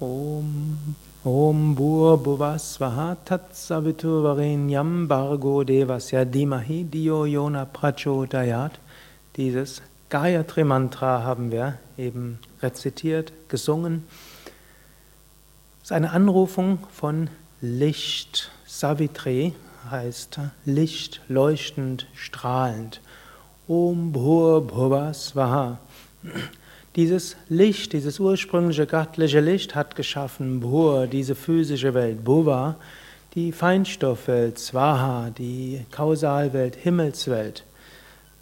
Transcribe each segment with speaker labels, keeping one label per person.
Speaker 1: Om Om Bhur Bhuvasvaha Tatsaviturvarenyam Bargo Devasya Dimahi Dio Yona Prachodayat. Dieses Gayatri Mantra haben wir eben rezitiert, gesungen. Es ist eine Anrufung von Licht. Savitri heißt Licht, leuchtend, strahlend. Om Bhur Bhuvasvaha. Dieses Licht, dieses ursprüngliche göttliche Licht hat geschaffen Bhur, diese physische Welt, Bhuva, die Feinstoffwelt, Swaha, die Kausalwelt, Himmelswelt.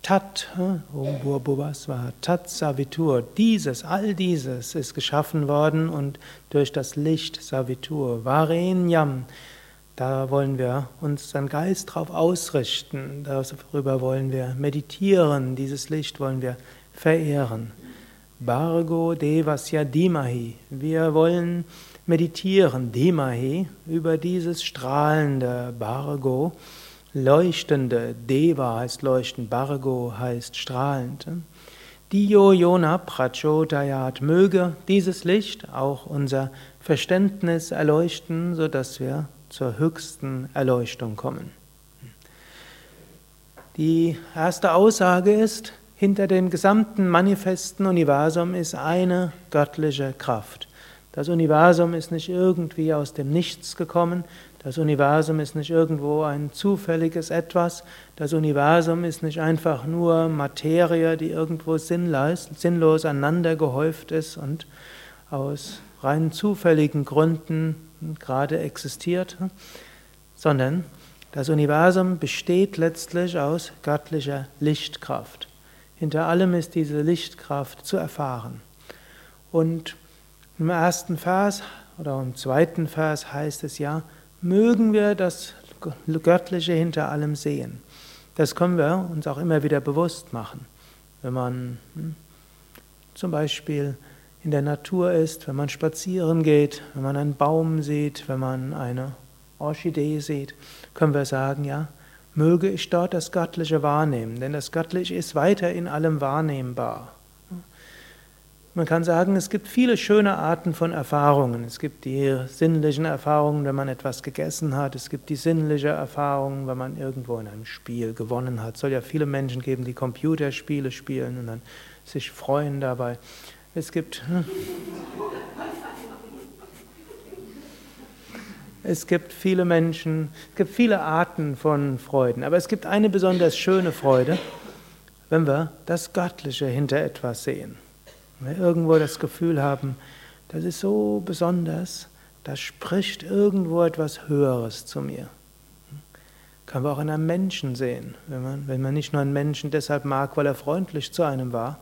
Speaker 1: Tat, Om Bhur Bhuva Swaha, Tat Savitur, dieses, all dieses ist geschaffen worden und durch das Licht Savitur, Varenyam, da wollen wir uns dann Geist drauf ausrichten, darüber wollen wir meditieren, dieses Licht wollen wir verehren. Bargo Devasya Dimahi. Wir wollen meditieren, Dimahi, über dieses strahlende Bargo, leuchtende, Deva heißt leuchtend, Bargo heißt strahlend. Dio Yona Prachodayat, möge dieses Licht auch unser Verständnis erleuchten, sodass wir zur höchsten Erleuchtung kommen. Die erste Aussage ist, hinter dem gesamten manifesten Universum ist eine göttliche Kraft. Das Universum ist nicht irgendwie aus dem Nichts gekommen. Das Universum ist nicht irgendwo ein zufälliges Etwas. Das Universum ist nicht einfach nur Materie, die irgendwo sinnlos, sinnlos aneinander gehäuft ist und aus rein zufälligen Gründen gerade existiert, sondern das Universum besteht letztlich aus göttlicher Lichtkraft. Hinter allem ist diese Lichtkraft zu erfahren. Und im ersten Vers oder im zweiten Vers heißt es ja, mögen wir das Göttliche hinter allem sehen. Das können wir uns auch immer wieder bewusst machen. Wenn man hm, zum Beispiel in der Natur ist, wenn man spazieren geht, wenn man einen Baum sieht, wenn man eine Orchidee sieht, können wir sagen, ja, möge ich dort das Göttliche wahrnehmen, denn das Göttliche ist weiter in allem wahrnehmbar. Man kann sagen, es gibt viele schöne Arten von Erfahrungen. Es gibt die sinnlichen Erfahrungen, wenn man etwas gegessen hat. Es gibt die sinnliche Erfahrung, wenn man irgendwo in einem Spiel gewonnen hat. Es soll ja viele Menschen geben, die Computerspiele spielen und dann sich freuen dabei. Es gibt hm, Es gibt viele Menschen, es gibt viele Arten von Freuden, aber es gibt eine besonders schöne Freude, wenn wir das Göttliche hinter etwas sehen. Wenn wir irgendwo das Gefühl haben, das ist so besonders, da spricht irgendwo etwas Höheres zu mir. Können wir auch in einem Menschen sehen, wenn man, wenn man nicht nur einen Menschen deshalb mag, weil er freundlich zu einem war,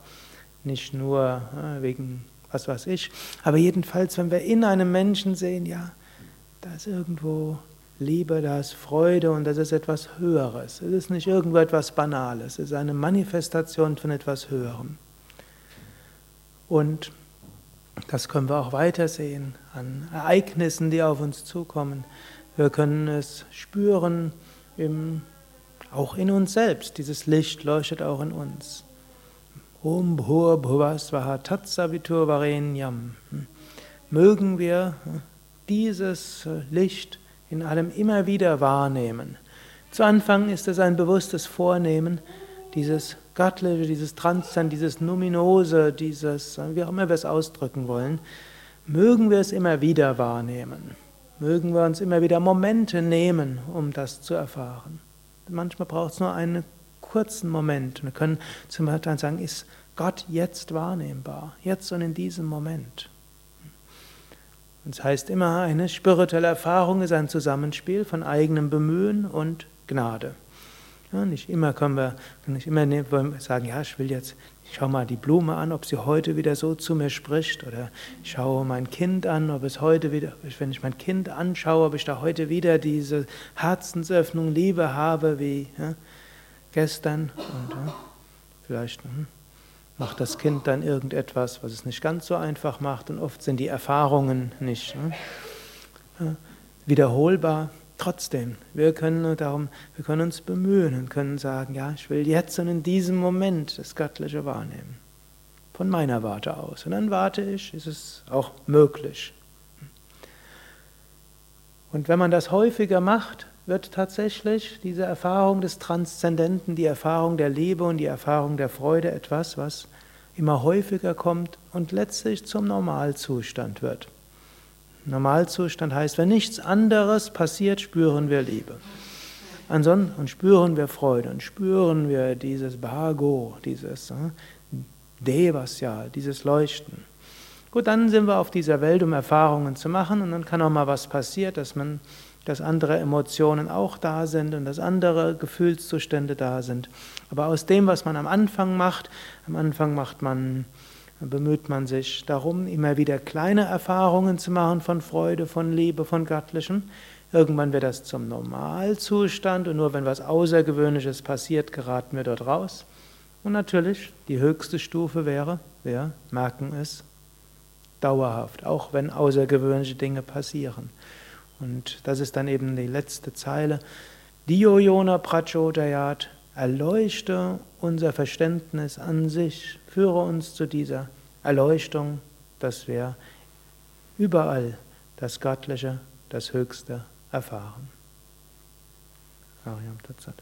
Speaker 1: nicht nur wegen was weiß ich, aber jedenfalls, wenn wir in einem Menschen sehen, ja, da ist irgendwo Liebe, da ist Freude und das ist etwas Höheres. Es ist nicht irgendwo etwas Banales, es ist eine Manifestation von etwas Höherem. Und das können wir auch weitersehen an Ereignissen, die auf uns zukommen. Wir können es spüren, im, auch in uns selbst. Dieses Licht leuchtet auch in uns. Om Bhur Bhuvasvaha Tatsavitur Varenyam. Mögen wir dieses äh, Licht in allem immer wieder wahrnehmen. Zu Anfang ist es ein bewusstes Vornehmen, dieses Göttliche, dieses Transzend, dieses Numinose, dieses, äh, wie auch immer wir es ausdrücken wollen, mögen wir es immer wieder wahrnehmen. Mögen wir uns immer wieder Momente nehmen, um das zu erfahren. Manchmal braucht es nur einen kurzen Moment. Wir können zum Beispiel sagen, ist Gott jetzt wahrnehmbar, jetzt und in diesem Moment. Es heißt immer, eine spirituelle Erfahrung ist ein Zusammenspiel von eigenem Bemühen und Gnade. Ja, nicht immer können wir, nicht immer sagen, ja, ich will jetzt, ich schaue mal die Blume an, ob sie heute wieder so zu mir spricht, oder ich schaue mein Kind an, ob es heute wieder, wenn ich mein Kind anschaue, ob ich da heute wieder diese Herzensöffnung, Liebe habe wie ja, gestern. Und ja, vielleicht. Hm macht das Kind dann irgendetwas, was es nicht ganz so einfach macht. Und oft sind die Erfahrungen nicht ne, wiederholbar. Trotzdem, wir können darum, wir können uns bemühen und können sagen, ja, ich will jetzt und in diesem Moment das Göttliche wahrnehmen. Von meiner Warte aus. Und dann warte ich, ist es auch möglich. Und wenn man das häufiger macht, wird tatsächlich diese Erfahrung des Transzendenten, die Erfahrung der Liebe und die Erfahrung der Freude etwas, was immer häufiger kommt und letztlich zum Normalzustand wird. Normalzustand heißt, wenn nichts anderes passiert, spüren wir Liebe. Ansonsten und spüren wir Freude und spüren wir dieses Bhago, dieses äh, Devasya, dieses Leuchten. Gut, dann sind wir auf dieser Welt, um Erfahrungen zu machen und dann kann auch mal was passieren, dass man, dass andere Emotionen auch da sind und dass andere Gefühlszustände da sind. Aber aus dem, was man am Anfang macht, am Anfang macht man, bemüht man sich darum, immer wieder kleine Erfahrungen zu machen von Freude, von Liebe, von Göttlichem. Irgendwann wird das zum Normalzustand und nur wenn was Außergewöhnliches passiert, geraten wir dort raus. Und natürlich, die höchste Stufe wäre, wir merken es dauerhaft, auch wenn außergewöhnliche Dinge passieren. Und das ist dann eben die letzte Zeile. Dio Yona Prachodayat, erleuchte unser Verständnis an sich, führe uns zu dieser Erleuchtung, dass wir überall das Göttliche, das Höchste erfahren. Ariam Tatsat.